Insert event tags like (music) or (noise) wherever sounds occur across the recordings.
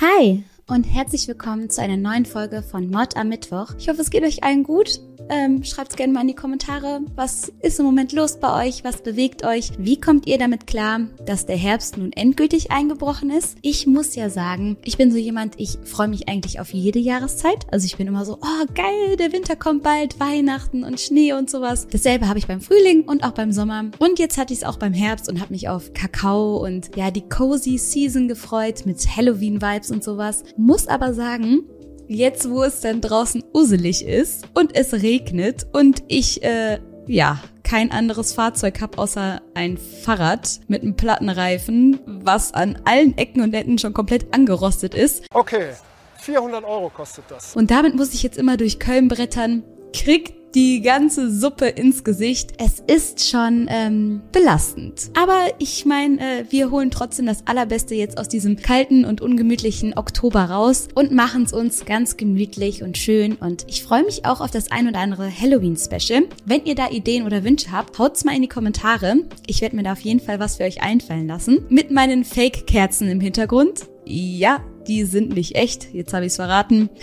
Hi und herzlich willkommen zu einer neuen Folge von Mod am Mittwoch. Ich hoffe, es geht euch allen gut. Ähm, Schreibt gerne mal in die Kommentare, was ist im Moment los bei euch, was bewegt euch, wie kommt ihr damit klar, dass der Herbst nun endgültig eingebrochen ist. Ich muss ja sagen, ich bin so jemand, ich freue mich eigentlich auf jede Jahreszeit. Also ich bin immer so, oh geil, der Winter kommt bald, Weihnachten und Schnee und sowas. Dasselbe habe ich beim Frühling und auch beim Sommer. Und jetzt hatte ich es auch beim Herbst und habe mich auf Kakao und ja, die cozy Season gefreut mit Halloween-Vibes und sowas. Muss aber sagen, jetzt wo es dann draußen uselig ist und es regnet und ich, äh, ja, kein anderes Fahrzeug habe außer ein Fahrrad mit einem Plattenreifen, was an allen Ecken und Enden schon komplett angerostet ist. Okay, 400 Euro kostet das. Und damit muss ich jetzt immer durch Köln brettern, krieg die ganze Suppe ins Gesicht. Es ist schon ähm, belastend. Aber ich meine, äh, wir holen trotzdem das Allerbeste jetzt aus diesem kalten und ungemütlichen Oktober raus und machen es uns ganz gemütlich und schön. Und ich freue mich auch auf das ein oder andere Halloween-Special. Wenn ihr da Ideen oder Wünsche habt, haut's mal in die Kommentare. Ich werde mir da auf jeden Fall was für euch einfallen lassen. Mit meinen Fake-Kerzen im Hintergrund. Ja, die sind nicht echt. Jetzt habe ich's verraten. (sighs)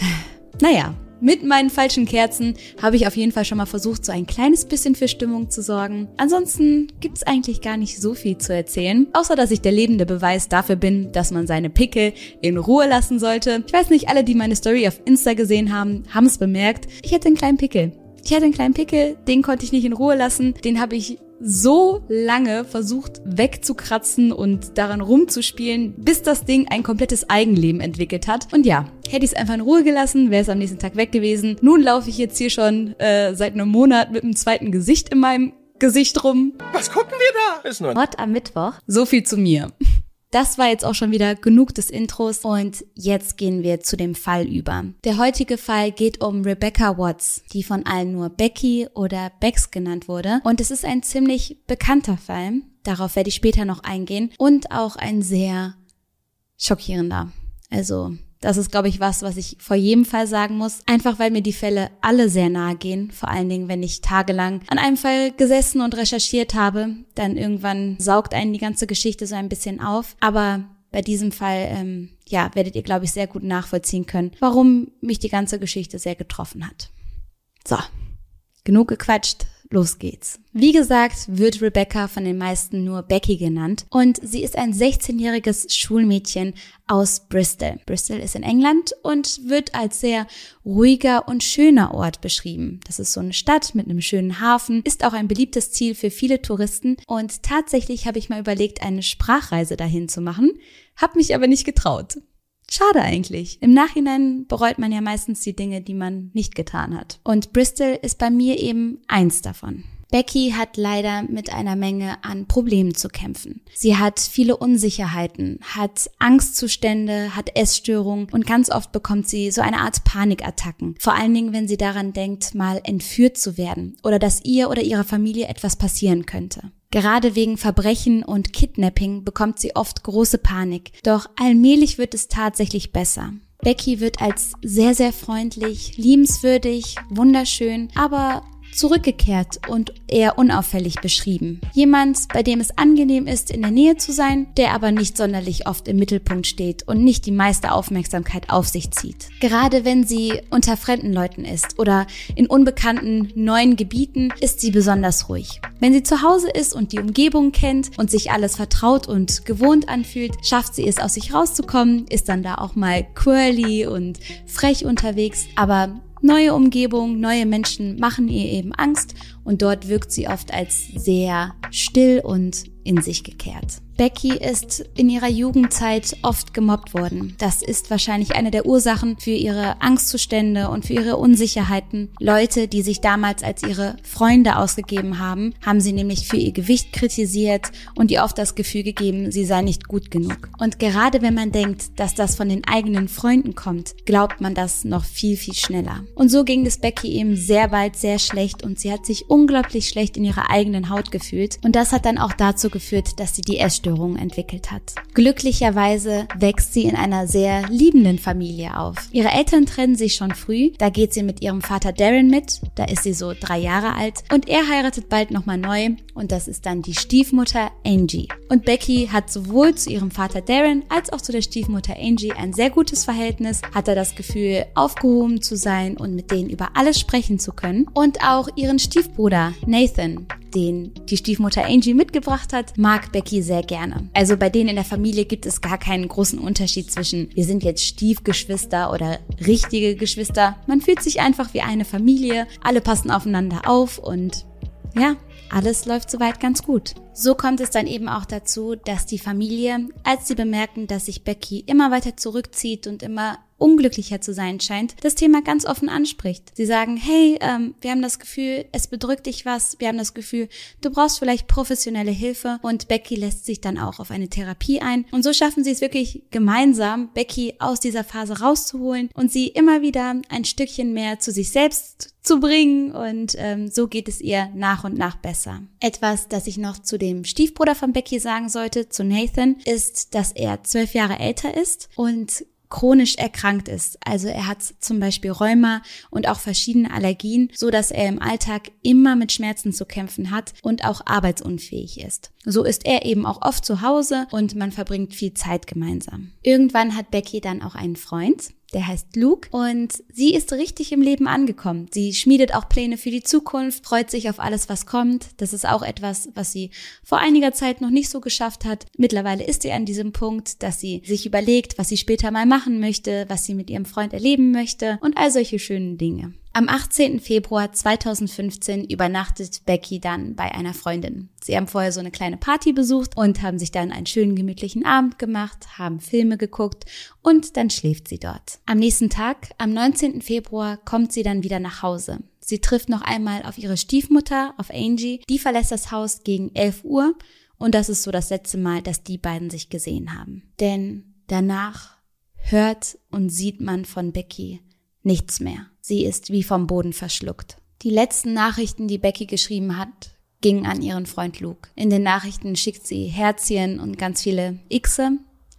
Naja, mit meinen falschen Kerzen habe ich auf jeden Fall schon mal versucht, so ein kleines bisschen für Stimmung zu sorgen. Ansonsten gibt's eigentlich gar nicht so viel zu erzählen, außer dass ich der lebende Beweis dafür bin, dass man seine Pickel in Ruhe lassen sollte. Ich weiß nicht, alle, die meine Story auf Insta gesehen haben, haben es bemerkt. Ich hätte einen kleinen Pickel. Ich hatte einen kleinen Pickel, den konnte ich nicht in Ruhe lassen. Den habe ich so lange versucht wegzukratzen und daran rumzuspielen, bis das Ding ein komplettes Eigenleben entwickelt hat. Und ja, hätte ich es einfach in Ruhe gelassen, wäre es am nächsten Tag weg gewesen. Nun laufe ich jetzt hier schon äh, seit einem Monat mit einem zweiten Gesicht in meinem Gesicht rum. Was gucken wir da? Ist nur Mord am Mittwoch. So viel zu mir. Das war jetzt auch schon wieder genug des Intros und jetzt gehen wir zu dem Fall über. Der heutige Fall geht um Rebecca Watts, die von allen nur Becky oder Bex genannt wurde und es ist ein ziemlich bekannter Fall. Darauf werde ich später noch eingehen und auch ein sehr schockierender. Also das ist, glaube ich, was, was ich vor jedem Fall sagen muss. Einfach weil mir die Fälle alle sehr nahe gehen. Vor allen Dingen, wenn ich tagelang an einem Fall gesessen und recherchiert habe. Dann irgendwann saugt einen die ganze Geschichte so ein bisschen auf. Aber bei diesem Fall, ähm, ja, werdet ihr, glaube ich, sehr gut nachvollziehen können, warum mich die ganze Geschichte sehr getroffen hat. So, genug gequatscht los geht's. Wie gesagt, wird Rebecca von den meisten nur Becky genannt und sie ist ein 16-jähriges Schulmädchen aus Bristol. Bristol ist in England und wird als sehr ruhiger und schöner Ort beschrieben. Das ist so eine Stadt mit einem schönen Hafen, ist auch ein beliebtes Ziel für viele Touristen und tatsächlich habe ich mal überlegt, eine Sprachreise dahin zu machen, habe mich aber nicht getraut. Schade eigentlich. Im Nachhinein bereut man ja meistens die Dinge, die man nicht getan hat. Und Bristol ist bei mir eben eins davon. Becky hat leider mit einer Menge an Problemen zu kämpfen. Sie hat viele Unsicherheiten, hat Angstzustände, hat Essstörungen und ganz oft bekommt sie so eine Art Panikattacken. Vor allen Dingen, wenn sie daran denkt, mal entführt zu werden oder dass ihr oder ihrer Familie etwas passieren könnte. Gerade wegen Verbrechen und Kidnapping bekommt sie oft große Panik. Doch allmählich wird es tatsächlich besser. Becky wird als sehr, sehr freundlich, liebenswürdig, wunderschön, aber zurückgekehrt und eher unauffällig beschrieben. Jemand, bei dem es angenehm ist, in der Nähe zu sein, der aber nicht sonderlich oft im Mittelpunkt steht und nicht die meiste Aufmerksamkeit auf sich zieht. Gerade wenn sie unter fremden Leuten ist oder in unbekannten neuen Gebieten, ist sie besonders ruhig. Wenn sie zu Hause ist und die Umgebung kennt und sich alles vertraut und gewohnt anfühlt, schafft sie es aus sich rauszukommen, ist dann da auch mal quirly und frech unterwegs, aber neue Umgebung, neue Menschen machen ihr eben Angst und dort wirkt sie oft als sehr still und in sich gekehrt. Becky ist in ihrer Jugendzeit oft gemobbt worden. Das ist wahrscheinlich eine der Ursachen für ihre Angstzustände und für ihre Unsicherheiten. Leute, die sich damals als ihre Freunde ausgegeben haben, haben sie nämlich für ihr Gewicht kritisiert und ihr oft das Gefühl gegeben, sie sei nicht gut genug. Und gerade wenn man denkt, dass das von den eigenen Freunden kommt, glaubt man das noch viel, viel schneller. Und so ging es Becky eben sehr bald sehr schlecht und sie hat sich unglaublich schlecht in ihrer eigenen Haut gefühlt. Und das hat dann auch dazu geführt, dass sie die Essstörung entwickelt hat. Glücklicherweise wächst sie in einer sehr liebenden Familie auf. Ihre Eltern trennen sich schon früh, da geht sie mit ihrem Vater Darren mit, da ist sie so drei Jahre alt und er heiratet bald nochmal neu und das ist dann die Stiefmutter Angie. Und Becky hat sowohl zu ihrem Vater Darren als auch zu der Stiefmutter Angie ein sehr gutes Verhältnis, hat er das Gefühl, aufgehoben zu sein und mit denen über alles sprechen zu können. Und auch ihren Stiefbruder Nathan, den die Stiefmutter Angie mitgebracht hat, mag Becky sehr gerne. Also bei denen in der Familie gibt es gar keinen großen Unterschied zwischen wir sind jetzt Stiefgeschwister oder richtige Geschwister. Man fühlt sich einfach wie eine Familie, alle passen aufeinander auf und ja, alles läuft soweit ganz gut. So kommt es dann eben auch dazu, dass die Familie, als sie bemerken, dass sich Becky immer weiter zurückzieht und immer unglücklicher zu sein scheint, das Thema ganz offen anspricht. Sie sagen, hey, ähm, wir haben das Gefühl, es bedrückt dich was, wir haben das Gefühl, du brauchst vielleicht professionelle Hilfe und Becky lässt sich dann auch auf eine Therapie ein. Und so schaffen sie es wirklich gemeinsam, Becky aus dieser Phase rauszuholen und sie immer wieder ein Stückchen mehr zu sich selbst zu bringen und ähm, so geht es ihr nach und nach besser. Etwas, das ich noch zu dem Stiefbruder von Becky sagen sollte, zu Nathan, ist, dass er zwölf Jahre älter ist und chronisch erkrankt ist. Also er hat zum Beispiel Rheuma und auch verschiedene Allergien, so dass er im Alltag immer mit Schmerzen zu kämpfen hat und auch arbeitsunfähig ist. So ist er eben auch oft zu Hause und man verbringt viel Zeit gemeinsam. Irgendwann hat Becky dann auch einen Freund, der heißt Luke und sie ist richtig im Leben angekommen. Sie schmiedet auch Pläne für die Zukunft, freut sich auf alles, was kommt. Das ist auch etwas, was sie vor einiger Zeit noch nicht so geschafft hat. Mittlerweile ist sie an diesem Punkt, dass sie sich überlegt, was sie später mal machen möchte, was sie mit ihrem Freund erleben möchte und all solche schönen Dinge. Am 18. Februar 2015 übernachtet Becky dann bei einer Freundin. Sie haben vorher so eine kleine Party besucht und haben sich dann einen schönen gemütlichen Abend gemacht, haben Filme geguckt und dann schläft sie dort. Am nächsten Tag, am 19. Februar, kommt sie dann wieder nach Hause. Sie trifft noch einmal auf ihre Stiefmutter, auf Angie. Die verlässt das Haus gegen 11 Uhr und das ist so das letzte Mal, dass die beiden sich gesehen haben. Denn danach hört und sieht man von Becky nichts mehr. Sie ist wie vom Boden verschluckt. Die letzten Nachrichten, die Becky geschrieben hat, gingen an ihren Freund Luke. In den Nachrichten schickt sie Herzchen und ganz viele Xe,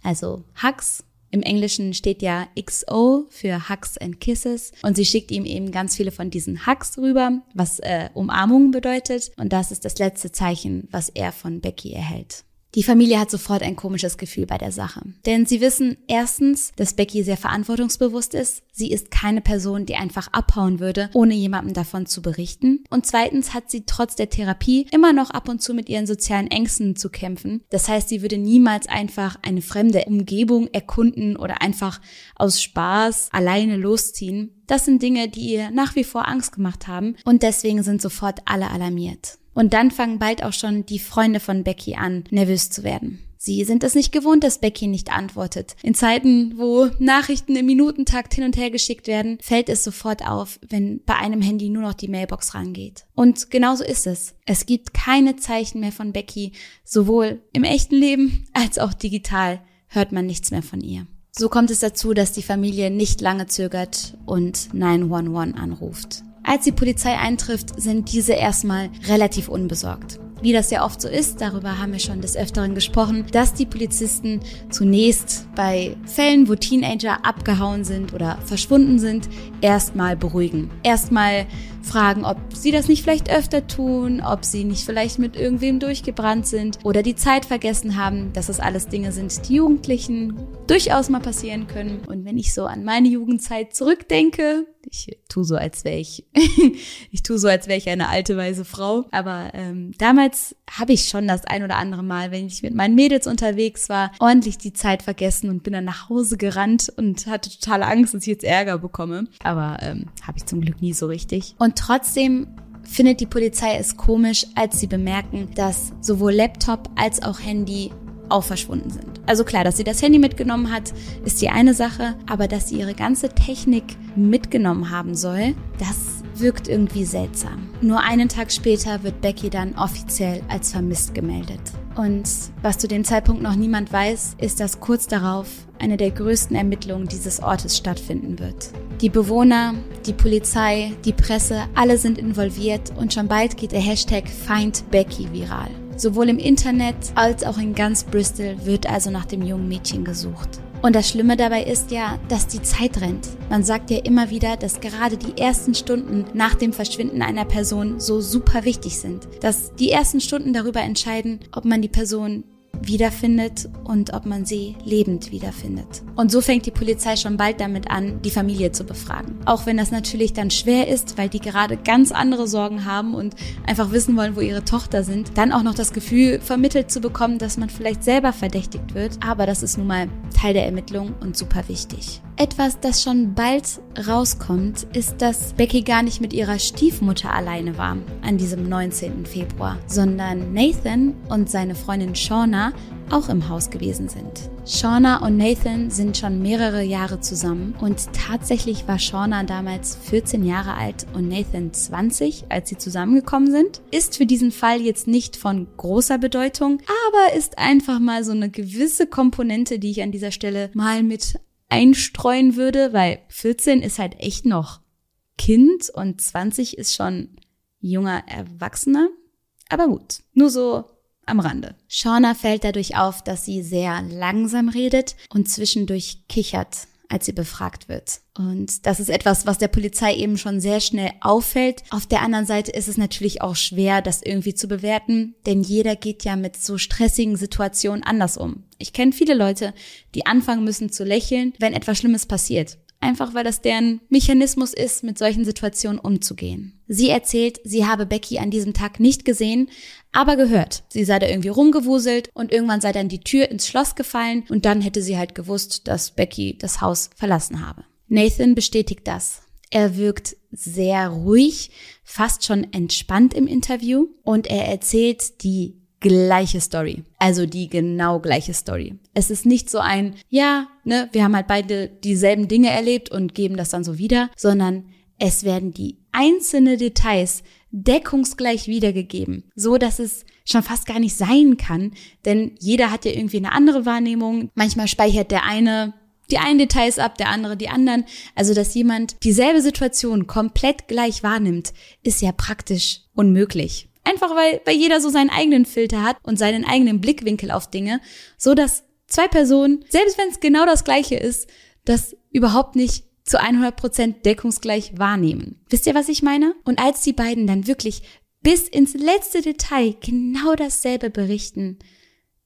also Hugs. Im Englischen steht ja XO für Hugs and Kisses und sie schickt ihm eben ganz viele von diesen Hugs rüber, was äh, Umarmung bedeutet und das ist das letzte Zeichen, was er von Becky erhält. Die Familie hat sofort ein komisches Gefühl bei der Sache. Denn sie wissen erstens, dass Becky sehr verantwortungsbewusst ist. Sie ist keine Person, die einfach abhauen würde, ohne jemandem davon zu berichten. Und zweitens hat sie trotz der Therapie immer noch ab und zu mit ihren sozialen Ängsten zu kämpfen. Das heißt, sie würde niemals einfach eine fremde Umgebung erkunden oder einfach aus Spaß alleine losziehen. Das sind Dinge, die ihr nach wie vor Angst gemacht haben und deswegen sind sofort alle alarmiert. Und dann fangen bald auch schon die Freunde von Becky an, nervös zu werden. Sie sind es nicht gewohnt, dass Becky nicht antwortet. In Zeiten, wo Nachrichten im Minutentakt hin und her geschickt werden, fällt es sofort auf, wenn bei einem Handy nur noch die Mailbox rangeht. Und genauso ist es. Es gibt keine Zeichen mehr von Becky, sowohl im echten Leben als auch digital hört man nichts mehr von ihr. So kommt es dazu, dass die Familie nicht lange zögert und 911 anruft. Als die Polizei eintrifft, sind diese erstmal relativ unbesorgt. Wie das ja oft so ist, darüber haben wir schon des Öfteren gesprochen, dass die Polizisten zunächst bei Fällen, wo Teenager abgehauen sind oder verschwunden sind, erstmal beruhigen. Erstmal fragen, ob sie das nicht vielleicht öfter tun, ob sie nicht vielleicht mit irgendwem durchgebrannt sind oder die Zeit vergessen haben, dass das alles Dinge sind, die Jugendlichen durchaus mal passieren können. Und wenn ich so an meine Jugendzeit zurückdenke, ich tue so, als wäre ich, (laughs) ich tue so, als wäre ich eine alte weise Frau. Aber ähm, damals habe ich schon das ein oder andere Mal, wenn ich mit meinen Mädels unterwegs war, ordentlich die Zeit vergessen und bin dann nach Hause gerannt und hatte totale Angst, dass ich jetzt Ärger bekomme. Aber ähm, habe ich zum Glück nie so richtig. Und trotzdem findet die Polizei es komisch, als sie bemerken, dass sowohl Laptop als auch Handy auch verschwunden sind. Also klar, dass sie das Handy mitgenommen hat, ist die eine Sache, aber dass sie ihre ganze Technik mitgenommen haben soll, das wirkt irgendwie seltsam. Nur einen Tag später wird Becky dann offiziell als vermisst gemeldet. Und was zu dem Zeitpunkt noch niemand weiß, ist, dass kurz darauf eine der größten Ermittlungen dieses Ortes stattfinden wird. Die Bewohner, die Polizei, die Presse, alle sind involviert und schon bald geht der Hashtag Find Becky viral. Sowohl im Internet als auch in ganz Bristol wird also nach dem jungen Mädchen gesucht. Und das Schlimme dabei ist ja, dass die Zeit rennt. Man sagt ja immer wieder, dass gerade die ersten Stunden nach dem Verschwinden einer Person so super wichtig sind. Dass die ersten Stunden darüber entscheiden, ob man die Person wiederfindet und ob man sie lebend wiederfindet. Und so fängt die Polizei schon bald damit an, die Familie zu befragen. Auch wenn das natürlich dann schwer ist, weil die gerade ganz andere Sorgen haben und einfach wissen wollen, wo ihre Tochter sind, dann auch noch das Gefühl vermittelt zu bekommen, dass man vielleicht selber verdächtigt wird. Aber das ist nun mal Teil der Ermittlung und super wichtig. Etwas, das schon bald rauskommt, ist, dass Becky gar nicht mit ihrer Stiefmutter alleine war an diesem 19. Februar, sondern Nathan und seine Freundin Shauna auch im Haus gewesen sind. Shauna und Nathan sind schon mehrere Jahre zusammen und tatsächlich war Shauna damals 14 Jahre alt und Nathan 20, als sie zusammengekommen sind. Ist für diesen Fall jetzt nicht von großer Bedeutung, aber ist einfach mal so eine gewisse Komponente, die ich an dieser Stelle mal mit einstreuen würde, weil 14 ist halt echt noch Kind und 20 ist schon junger Erwachsener. Aber gut, nur so am Rande. Shauna fällt dadurch auf, dass sie sehr langsam redet und zwischendurch kichert, als sie befragt wird. Und das ist etwas, was der Polizei eben schon sehr schnell auffällt. Auf der anderen Seite ist es natürlich auch schwer, das irgendwie zu bewerten, denn jeder geht ja mit so stressigen Situationen anders um. Ich kenne viele Leute, die anfangen müssen zu lächeln, wenn etwas Schlimmes passiert einfach weil das deren Mechanismus ist, mit solchen Situationen umzugehen. Sie erzählt, sie habe Becky an diesem Tag nicht gesehen, aber gehört. Sie sei da irgendwie rumgewuselt und irgendwann sei dann die Tür ins Schloss gefallen und dann hätte sie halt gewusst, dass Becky das Haus verlassen habe. Nathan bestätigt das. Er wirkt sehr ruhig, fast schon entspannt im Interview und er erzählt die gleiche Story. Also die genau gleiche Story. Es ist nicht so ein, ja, ne, wir haben halt beide dieselben Dinge erlebt und geben das dann so wieder, sondern es werden die einzelnen Details deckungsgleich wiedergegeben, so dass es schon fast gar nicht sein kann, denn jeder hat ja irgendwie eine andere Wahrnehmung. Manchmal speichert der eine die einen Details ab, der andere die anderen. Also, dass jemand dieselbe Situation komplett gleich wahrnimmt, ist ja praktisch unmöglich. Einfach weil, weil jeder so seinen eigenen Filter hat und seinen eigenen Blickwinkel auf Dinge, so dass zwei Personen, selbst wenn es genau das gleiche ist, das überhaupt nicht zu 100% deckungsgleich wahrnehmen. Wisst ihr, was ich meine? Und als die beiden dann wirklich bis ins letzte Detail genau dasselbe berichten,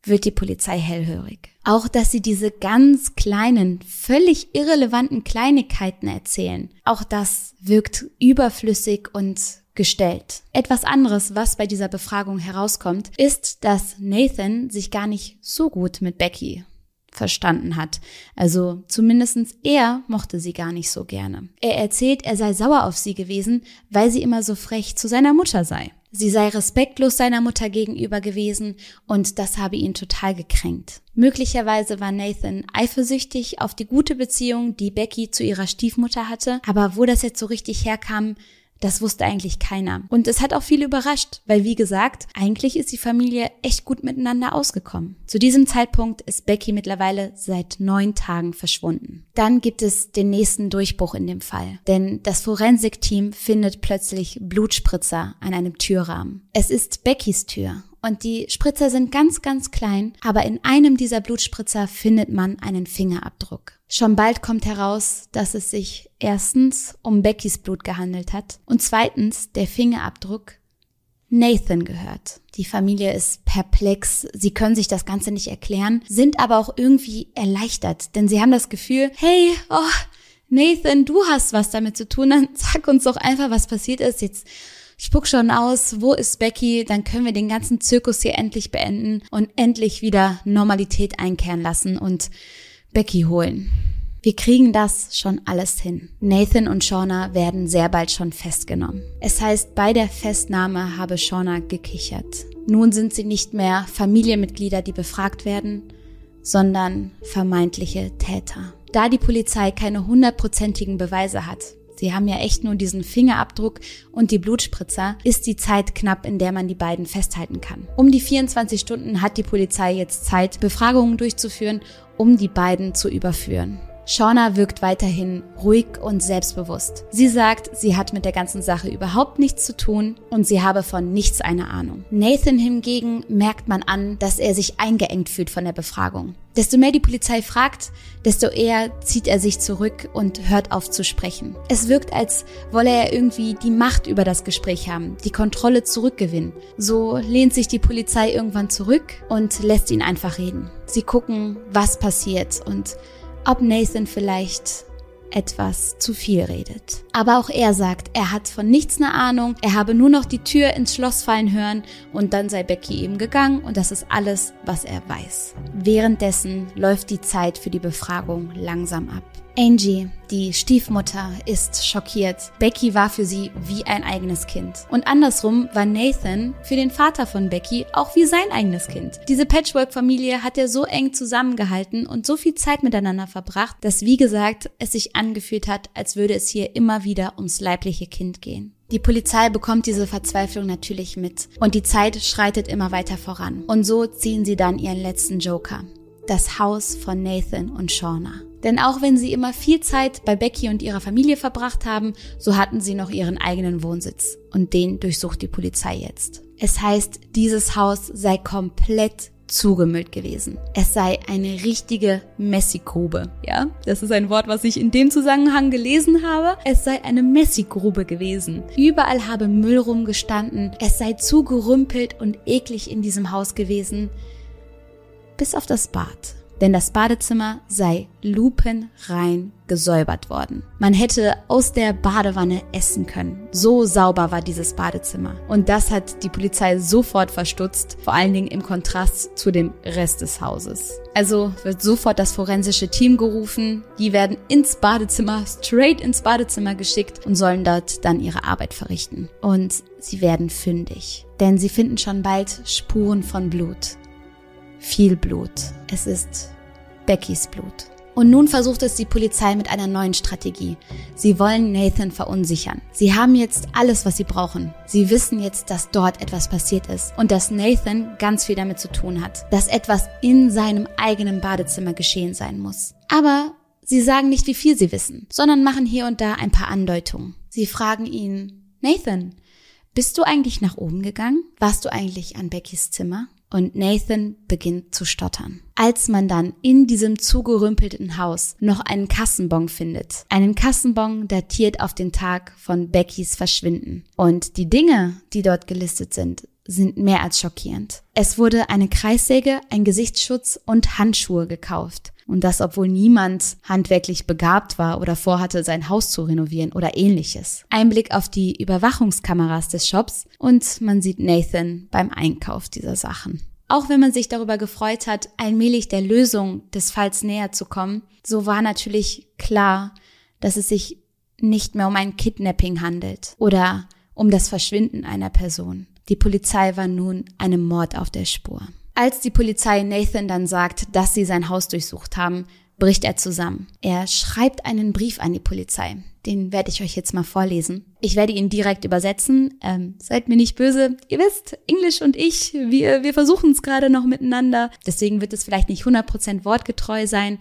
wird die Polizei hellhörig. Auch, dass sie diese ganz kleinen, völlig irrelevanten Kleinigkeiten erzählen, auch das wirkt überflüssig und gestellt. Etwas anderes, was bei dieser Befragung herauskommt, ist, dass Nathan sich gar nicht so gut mit Becky verstanden hat. Also zumindestens er mochte sie gar nicht so gerne. Er erzählt, er sei sauer auf sie gewesen, weil sie immer so frech zu seiner Mutter sei. Sie sei respektlos seiner Mutter gegenüber gewesen und das habe ihn total gekränkt. Möglicherweise war Nathan eifersüchtig auf die gute Beziehung, die Becky zu ihrer Stiefmutter hatte, aber wo das jetzt so richtig herkam, das wusste eigentlich keiner. Und es hat auch viele überrascht, weil wie gesagt, eigentlich ist die Familie echt gut miteinander ausgekommen. Zu diesem Zeitpunkt ist Becky mittlerweile seit neun Tagen verschwunden. Dann gibt es den nächsten Durchbruch in dem Fall. Denn das Forensikteam findet plötzlich Blutspritzer an einem Türrahmen. Es ist Beckys Tür und die Spritzer sind ganz, ganz klein, aber in einem dieser Blutspritzer findet man einen Fingerabdruck. Schon bald kommt heraus, dass es sich erstens um Beckys Blut gehandelt hat und zweitens der Fingerabdruck Nathan gehört. Die Familie ist perplex, sie können sich das Ganze nicht erklären, sind aber auch irgendwie erleichtert, denn sie haben das Gefühl, hey, oh, Nathan, du hast was damit zu tun, dann sag uns doch einfach, was passiert ist. Jetzt spuck schon aus, wo ist Becky, dann können wir den ganzen Zirkus hier endlich beenden und endlich wieder Normalität einkehren lassen und Becky holen. Wir kriegen das schon alles hin. Nathan und Shauna werden sehr bald schon festgenommen. Es heißt, bei der Festnahme habe Shauna gekichert. Nun sind sie nicht mehr Familienmitglieder, die befragt werden, sondern vermeintliche Täter. Da die Polizei keine hundertprozentigen Beweise hat, Sie haben ja echt nur diesen Fingerabdruck und die Blutspritzer, ist die Zeit knapp, in der man die beiden festhalten kann. Um die 24 Stunden hat die Polizei jetzt Zeit, Befragungen durchzuführen, um die beiden zu überführen. Shauna wirkt weiterhin ruhig und selbstbewusst. Sie sagt, sie hat mit der ganzen Sache überhaupt nichts zu tun und sie habe von nichts eine Ahnung. Nathan hingegen merkt man an, dass er sich eingeengt fühlt von der Befragung. Desto mehr die Polizei fragt, desto eher zieht er sich zurück und hört auf zu sprechen. Es wirkt, als wolle er irgendwie die Macht über das Gespräch haben, die Kontrolle zurückgewinnen. So lehnt sich die Polizei irgendwann zurück und lässt ihn einfach reden. Sie gucken, was passiert und ob Nathan vielleicht etwas zu viel redet. Aber auch er sagt, er hat von nichts eine Ahnung, er habe nur noch die Tür ins Schloss fallen hören und dann sei Becky eben gegangen und das ist alles, was er weiß. Währenddessen läuft die Zeit für die Befragung langsam ab. Angie, die Stiefmutter, ist schockiert. Becky war für sie wie ein eigenes Kind. Und andersrum war Nathan für den Vater von Becky auch wie sein eigenes Kind. Diese Patchwork-Familie hat er so eng zusammengehalten und so viel Zeit miteinander verbracht, dass wie gesagt es sich angefühlt hat, als würde es hier immer wieder ums leibliche Kind gehen. Die Polizei bekommt diese Verzweiflung natürlich mit und die Zeit schreitet immer weiter voran. Und so ziehen sie dann ihren letzten Joker. Das Haus von Nathan und Shauna. Denn auch wenn sie immer viel Zeit bei Becky und ihrer Familie verbracht haben, so hatten sie noch ihren eigenen Wohnsitz. Und den durchsucht die Polizei jetzt. Es heißt, dieses Haus sei komplett zugemüllt gewesen. Es sei eine richtige Messigrube. Ja, das ist ein Wort, was ich in dem Zusammenhang gelesen habe. Es sei eine Messigrube gewesen. Überall habe Müll rumgestanden. Es sei zugerümpelt und eklig in diesem Haus gewesen. Bis auf das Bad denn das Badezimmer sei lupenrein gesäubert worden. Man hätte aus der Badewanne essen können. So sauber war dieses Badezimmer. Und das hat die Polizei sofort verstutzt, vor allen Dingen im Kontrast zu dem Rest des Hauses. Also wird sofort das forensische Team gerufen. Die werden ins Badezimmer, straight ins Badezimmer geschickt und sollen dort dann ihre Arbeit verrichten. Und sie werden fündig. Denn sie finden schon bald Spuren von Blut viel Blut. Es ist Beckys Blut. Und nun versucht es die Polizei mit einer neuen Strategie. Sie wollen Nathan verunsichern. Sie haben jetzt alles, was sie brauchen. Sie wissen jetzt, dass dort etwas passiert ist und dass Nathan ganz viel damit zu tun hat, dass etwas in seinem eigenen Badezimmer geschehen sein muss. Aber sie sagen nicht, wie viel sie wissen, sondern machen hier und da ein paar Andeutungen. Sie fragen ihn, Nathan, bist du eigentlich nach oben gegangen? Warst du eigentlich an Beckys Zimmer? Und Nathan beginnt zu stottern. Als man dann in diesem zugerümpelten Haus noch einen Kassenbon findet, einen Kassenbon datiert auf den Tag von Beckys Verschwinden. Und die Dinge, die dort gelistet sind, sind mehr als schockierend. Es wurde eine Kreissäge, ein Gesichtsschutz und Handschuhe gekauft. Und das, obwohl niemand handwerklich begabt war oder vorhatte, sein Haus zu renovieren oder ähnliches. Ein Blick auf die Überwachungskameras des Shops und man sieht Nathan beim Einkauf dieser Sachen. Auch wenn man sich darüber gefreut hat, allmählich der Lösung des Falls näher zu kommen, so war natürlich klar, dass es sich nicht mehr um ein Kidnapping handelt oder um das Verschwinden einer Person. Die Polizei war nun einem Mord auf der Spur. Als die Polizei Nathan dann sagt, dass sie sein Haus durchsucht haben, bricht er zusammen. Er schreibt einen Brief an die Polizei. Den werde ich euch jetzt mal vorlesen. Ich werde ihn direkt übersetzen. Ähm, seid mir nicht böse. Ihr wisst, Englisch und ich, wir, wir versuchen es gerade noch miteinander. Deswegen wird es vielleicht nicht 100% wortgetreu sein,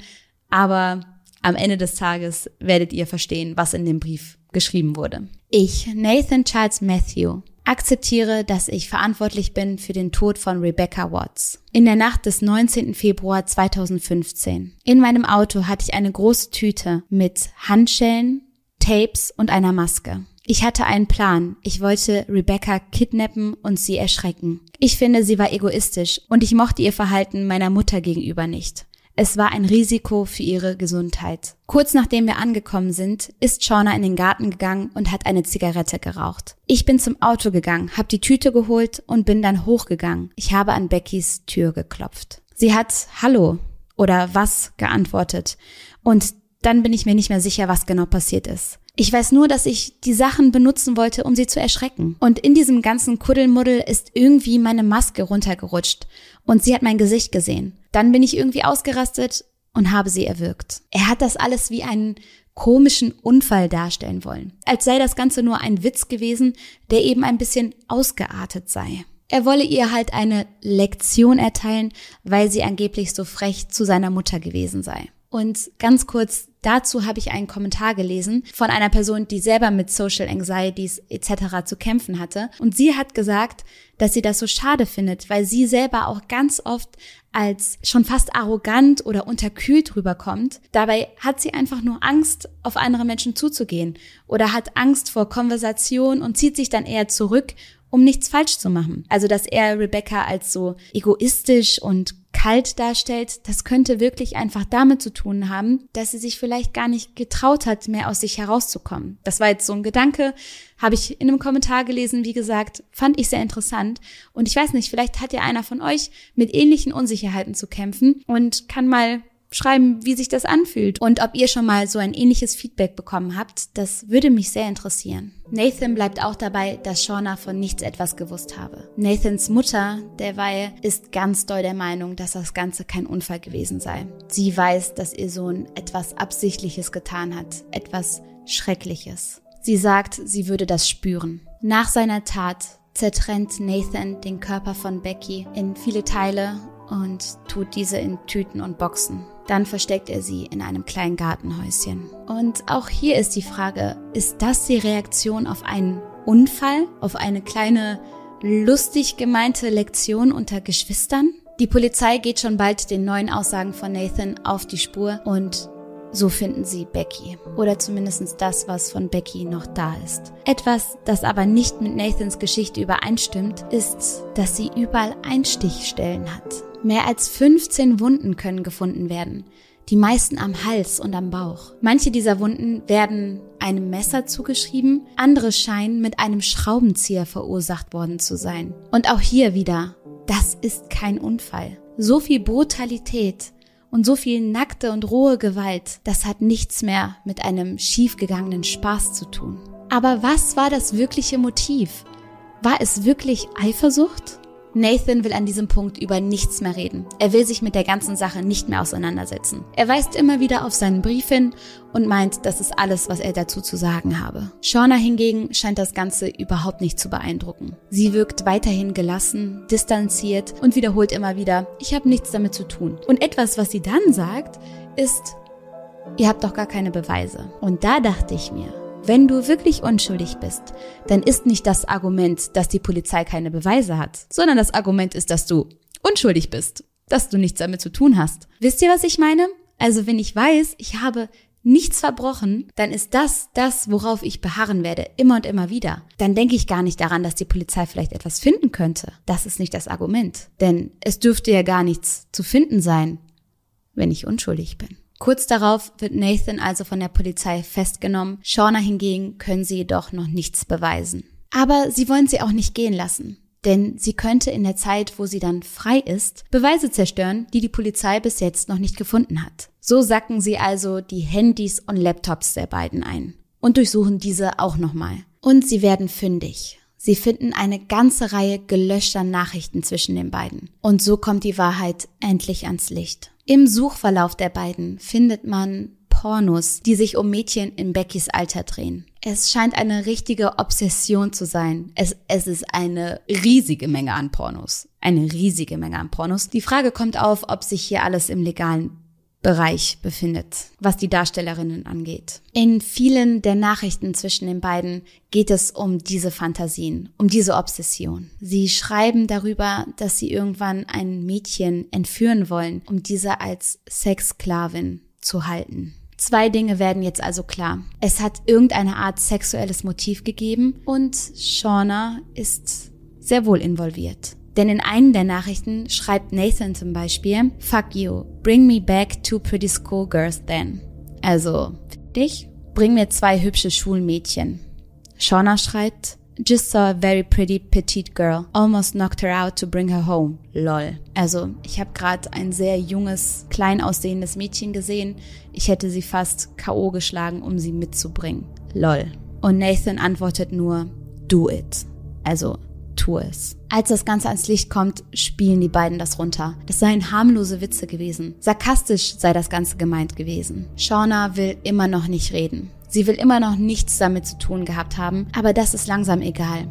aber am Ende des Tages werdet ihr verstehen, was in dem Brief geschrieben wurde. Ich, Nathan Charles Matthew, akzeptiere, dass ich verantwortlich bin für den Tod von Rebecca Watts. In der Nacht des 19. Februar 2015. In meinem Auto hatte ich eine große Tüte mit Handschellen, Tapes und einer Maske. Ich hatte einen Plan. Ich wollte Rebecca kidnappen und sie erschrecken. Ich finde, sie war egoistisch und ich mochte ihr Verhalten meiner Mutter gegenüber nicht. Es war ein Risiko für ihre Gesundheit. Kurz nachdem wir angekommen sind, ist Shauna in den Garten gegangen und hat eine Zigarette geraucht. Ich bin zum Auto gegangen, habe die Tüte geholt und bin dann hochgegangen. Ich habe an Beckys Tür geklopft. Sie hat Hallo oder was geantwortet und dann bin ich mir nicht mehr sicher, was genau passiert ist. Ich weiß nur, dass ich die Sachen benutzen wollte, um sie zu erschrecken. Und in diesem ganzen Kuddelmuddel ist irgendwie meine Maske runtergerutscht und sie hat mein Gesicht gesehen. Dann bin ich irgendwie ausgerastet und habe sie erwürgt. Er hat das alles wie einen komischen Unfall darstellen wollen. Als sei das Ganze nur ein Witz gewesen, der eben ein bisschen ausgeartet sei. Er wolle ihr halt eine Lektion erteilen, weil sie angeblich so frech zu seiner Mutter gewesen sei. Und ganz kurz dazu habe ich einen Kommentar gelesen von einer Person, die selber mit Social Anxieties etc. zu kämpfen hatte. Und sie hat gesagt, dass sie das so schade findet, weil sie selber auch ganz oft als schon fast arrogant oder unterkühlt rüberkommt. Dabei hat sie einfach nur Angst, auf andere Menschen zuzugehen oder hat Angst vor Konversation und zieht sich dann eher zurück um nichts falsch zu machen. Also, dass er Rebecca als so egoistisch und kalt darstellt, das könnte wirklich einfach damit zu tun haben, dass sie sich vielleicht gar nicht getraut hat, mehr aus sich herauszukommen. Das war jetzt so ein Gedanke, habe ich in einem Kommentar gelesen, wie gesagt, fand ich sehr interessant. Und ich weiß nicht, vielleicht hat ja einer von euch mit ähnlichen Unsicherheiten zu kämpfen und kann mal schreiben, wie sich das anfühlt und ob ihr schon mal so ein ähnliches Feedback bekommen habt. Das würde mich sehr interessieren. Nathan bleibt auch dabei, dass Shauna von nichts etwas gewusst habe. Nathans Mutter, derweil, ist ganz doll der Meinung, dass das Ganze kein Unfall gewesen sei. Sie weiß, dass ihr Sohn etwas Absichtliches getan hat, etwas Schreckliches. Sie sagt, sie würde das spüren. Nach seiner Tat zertrennt Nathan den Körper von Becky in viele Teile und tut diese in Tüten und Boxen. Dann versteckt er sie in einem kleinen Gartenhäuschen. Und auch hier ist die Frage, ist das die Reaktion auf einen Unfall, auf eine kleine lustig gemeinte Lektion unter Geschwistern? Die Polizei geht schon bald den neuen Aussagen von Nathan auf die Spur und so finden sie Becky. Oder zumindest das, was von Becky noch da ist. Etwas, das aber nicht mit Nathans Geschichte übereinstimmt, ist, dass sie überall Einstichstellen hat. Mehr als 15 Wunden können gefunden werden, die meisten am Hals und am Bauch. Manche dieser Wunden werden einem Messer zugeschrieben, andere scheinen mit einem Schraubenzieher verursacht worden zu sein. Und auch hier wieder, das ist kein Unfall. So viel Brutalität und so viel nackte und rohe Gewalt, das hat nichts mehr mit einem schiefgegangenen Spaß zu tun. Aber was war das wirkliche Motiv? War es wirklich Eifersucht? Nathan will an diesem Punkt über nichts mehr reden. Er will sich mit der ganzen Sache nicht mehr auseinandersetzen. Er weist immer wieder auf seinen Brief hin und meint, das ist alles, was er dazu zu sagen habe. Shauna hingegen scheint das Ganze überhaupt nicht zu beeindrucken. Sie wirkt weiterhin gelassen, distanziert und wiederholt immer wieder, ich habe nichts damit zu tun. Und etwas, was sie dann sagt, ist, ihr habt doch gar keine Beweise. Und da dachte ich mir, wenn du wirklich unschuldig bist, dann ist nicht das Argument, dass die Polizei keine Beweise hat, sondern das Argument ist, dass du unschuldig bist, dass du nichts damit zu tun hast. Wisst ihr, was ich meine? Also wenn ich weiß, ich habe nichts verbrochen, dann ist das das, worauf ich beharren werde, immer und immer wieder. Dann denke ich gar nicht daran, dass die Polizei vielleicht etwas finden könnte. Das ist nicht das Argument. Denn es dürfte ja gar nichts zu finden sein, wenn ich unschuldig bin. Kurz darauf wird Nathan also von der Polizei festgenommen. Shauna hingegen können sie jedoch noch nichts beweisen. Aber sie wollen sie auch nicht gehen lassen. Denn sie könnte in der Zeit, wo sie dann frei ist, Beweise zerstören, die die Polizei bis jetzt noch nicht gefunden hat. So sacken sie also die Handys und Laptops der beiden ein und durchsuchen diese auch nochmal. Und sie werden fündig. Sie finden eine ganze Reihe gelöschter Nachrichten zwischen den beiden. Und so kommt die Wahrheit endlich ans Licht. Im Suchverlauf der beiden findet man Pornos, die sich um Mädchen in Beckys Alter drehen. Es scheint eine richtige Obsession zu sein. Es, es ist eine riesige Menge an Pornos. Eine riesige Menge an Pornos. Die Frage kommt auf, ob sich hier alles im legalen Bereich befindet, was die Darstellerinnen angeht. In vielen der Nachrichten zwischen den beiden geht es um diese Fantasien, um diese Obsession. Sie schreiben darüber, dass sie irgendwann ein Mädchen entführen wollen, um diese als Sexsklavin zu halten. Zwei Dinge werden jetzt also klar. Es hat irgendeine Art sexuelles Motiv gegeben und Shauna ist sehr wohl involviert. Denn in einem der Nachrichten schreibt Nathan zum Beispiel, Fuck you, bring me back two pretty schoolgirls then. Also, dich, bring mir zwei hübsche Schulmädchen. Shauna schreibt, Just saw a very pretty petite girl. Almost knocked her out to bring her home. Lol. Also, ich habe gerade ein sehr junges, klein aussehendes Mädchen gesehen. Ich hätte sie fast K.O. geschlagen, um sie mitzubringen. Lol. Und Nathan antwortet nur, do it. Also, tu es. Als das Ganze ans Licht kommt, spielen die beiden das runter. Das seien harmlose Witze gewesen. Sarkastisch sei das Ganze gemeint gewesen. Shauna will immer noch nicht reden. Sie will immer noch nichts damit zu tun gehabt haben, aber das ist langsam egal.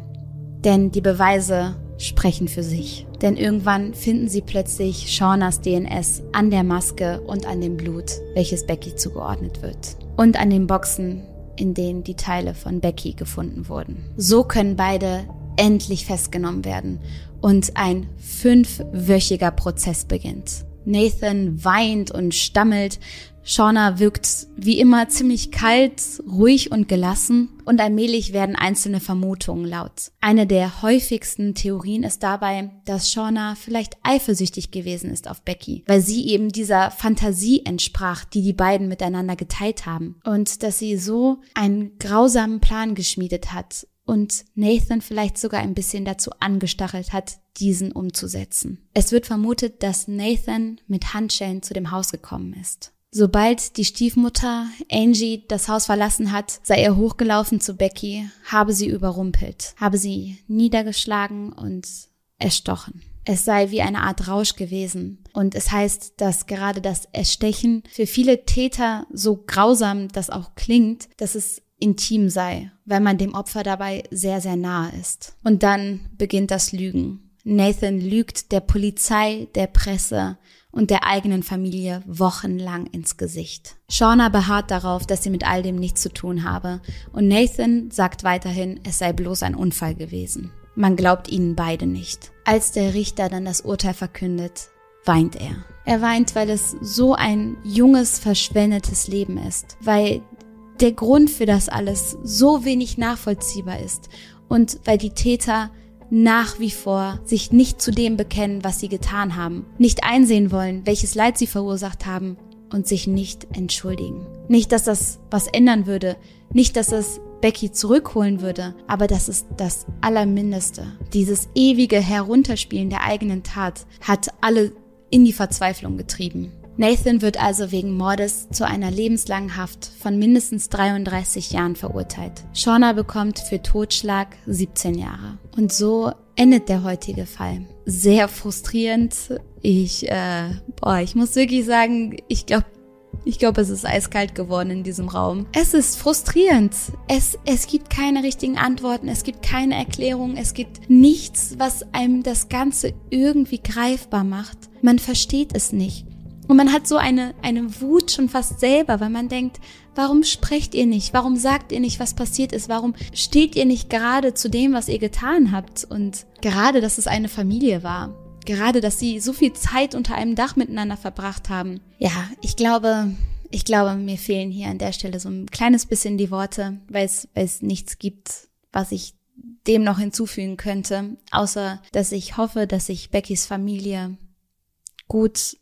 Denn die Beweise sprechen für sich. Denn irgendwann finden sie plötzlich Shaunas DNS an der Maske und an dem Blut, welches Becky zugeordnet wird. Und an den Boxen, in denen die Teile von Becky gefunden wurden. So können beide endlich festgenommen werden und ein fünfwöchiger Prozess beginnt. Nathan weint und stammelt, Shauna wirkt wie immer ziemlich kalt, ruhig und gelassen und allmählich werden einzelne Vermutungen laut. Eine der häufigsten Theorien ist dabei, dass Shauna vielleicht eifersüchtig gewesen ist auf Becky, weil sie eben dieser Fantasie entsprach, die die beiden miteinander geteilt haben und dass sie so einen grausamen Plan geschmiedet hat und Nathan vielleicht sogar ein bisschen dazu angestachelt hat, diesen umzusetzen. Es wird vermutet, dass Nathan mit Handschellen zu dem Haus gekommen ist. Sobald die Stiefmutter Angie das Haus verlassen hat, sei er hochgelaufen zu Becky, habe sie überrumpelt, habe sie niedergeschlagen und erstochen. Es sei wie eine Art Rausch gewesen. Und es heißt, dass gerade das Erstechen für viele Täter so grausam das auch klingt, dass es intim sei, weil man dem Opfer dabei sehr, sehr nahe ist. Und dann beginnt das Lügen. Nathan lügt der Polizei, der Presse und der eigenen Familie wochenlang ins Gesicht. Shauna beharrt darauf, dass sie mit all dem nichts zu tun habe und Nathan sagt weiterhin, es sei bloß ein Unfall gewesen. Man glaubt ihnen beide nicht. Als der Richter dann das Urteil verkündet, weint er. Er weint, weil es so ein junges, verschwendetes Leben ist, weil der Grund für das alles so wenig nachvollziehbar ist und weil die Täter nach wie vor sich nicht zu dem bekennen, was sie getan haben, nicht einsehen wollen, welches Leid sie verursacht haben und sich nicht entschuldigen. Nicht, dass das was ändern würde, nicht, dass es Becky zurückholen würde, aber das ist das Allermindeste. Dieses ewige Herunterspielen der eigenen Tat hat alle in die Verzweiflung getrieben. Nathan wird also wegen Mordes zu einer lebenslangen Haft von mindestens 33 Jahren verurteilt. Shauna bekommt für Totschlag 17 Jahre. Und so endet der heutige Fall. Sehr frustrierend. Ich, äh, boah, ich muss wirklich sagen, ich glaube, ich glaube, es ist eiskalt geworden in diesem Raum. Es ist frustrierend. Es, es gibt keine richtigen Antworten, es gibt keine Erklärung, es gibt nichts, was einem das Ganze irgendwie greifbar macht. Man versteht es nicht. Und man hat so eine, eine Wut schon fast selber, weil man denkt, warum sprecht ihr nicht? Warum sagt ihr nicht, was passiert ist? Warum steht ihr nicht gerade zu dem, was ihr getan habt? Und gerade, dass es eine Familie war. Gerade, dass sie so viel Zeit unter einem Dach miteinander verbracht haben. Ja, ich glaube, ich glaube, mir fehlen hier an der Stelle so ein kleines bisschen die Worte, weil es, weil es nichts gibt, was ich dem noch hinzufügen könnte, außer dass ich hoffe, dass sich Beckys Familie gut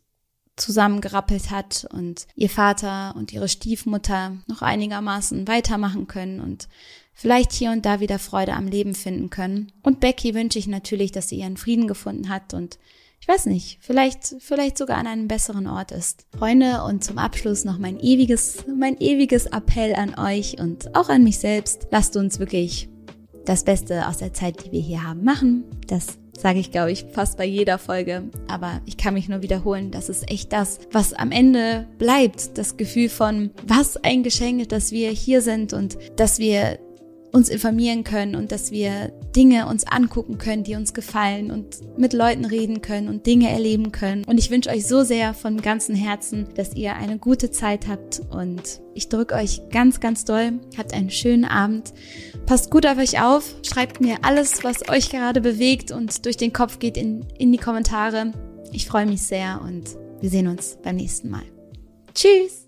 zusammengerappelt hat und ihr Vater und ihre Stiefmutter noch einigermaßen weitermachen können und vielleicht hier und da wieder Freude am Leben finden können. Und Becky wünsche ich natürlich, dass sie ihren Frieden gefunden hat und ich weiß nicht, vielleicht, vielleicht sogar an einem besseren Ort ist. Freunde, und zum Abschluss noch mein ewiges, mein ewiges Appell an euch und auch an mich selbst. Lasst uns wirklich das Beste aus der Zeit, die wir hier haben, machen. Das sage ich, glaube ich, fast bei jeder Folge. Aber ich kann mich nur wiederholen, das ist echt das, was am Ende bleibt. Das Gefühl von, was ein Geschenk, dass wir hier sind und dass wir uns informieren können und dass wir Dinge uns angucken können, die uns gefallen und mit Leuten reden können und Dinge erleben können. Und ich wünsche euch so sehr von ganzem Herzen, dass ihr eine gute Zeit habt und ich drücke euch ganz, ganz doll. Habt einen schönen Abend. Passt gut auf euch auf. Schreibt mir alles, was euch gerade bewegt und durch den Kopf geht in, in die Kommentare. Ich freue mich sehr und wir sehen uns beim nächsten Mal. Tschüss!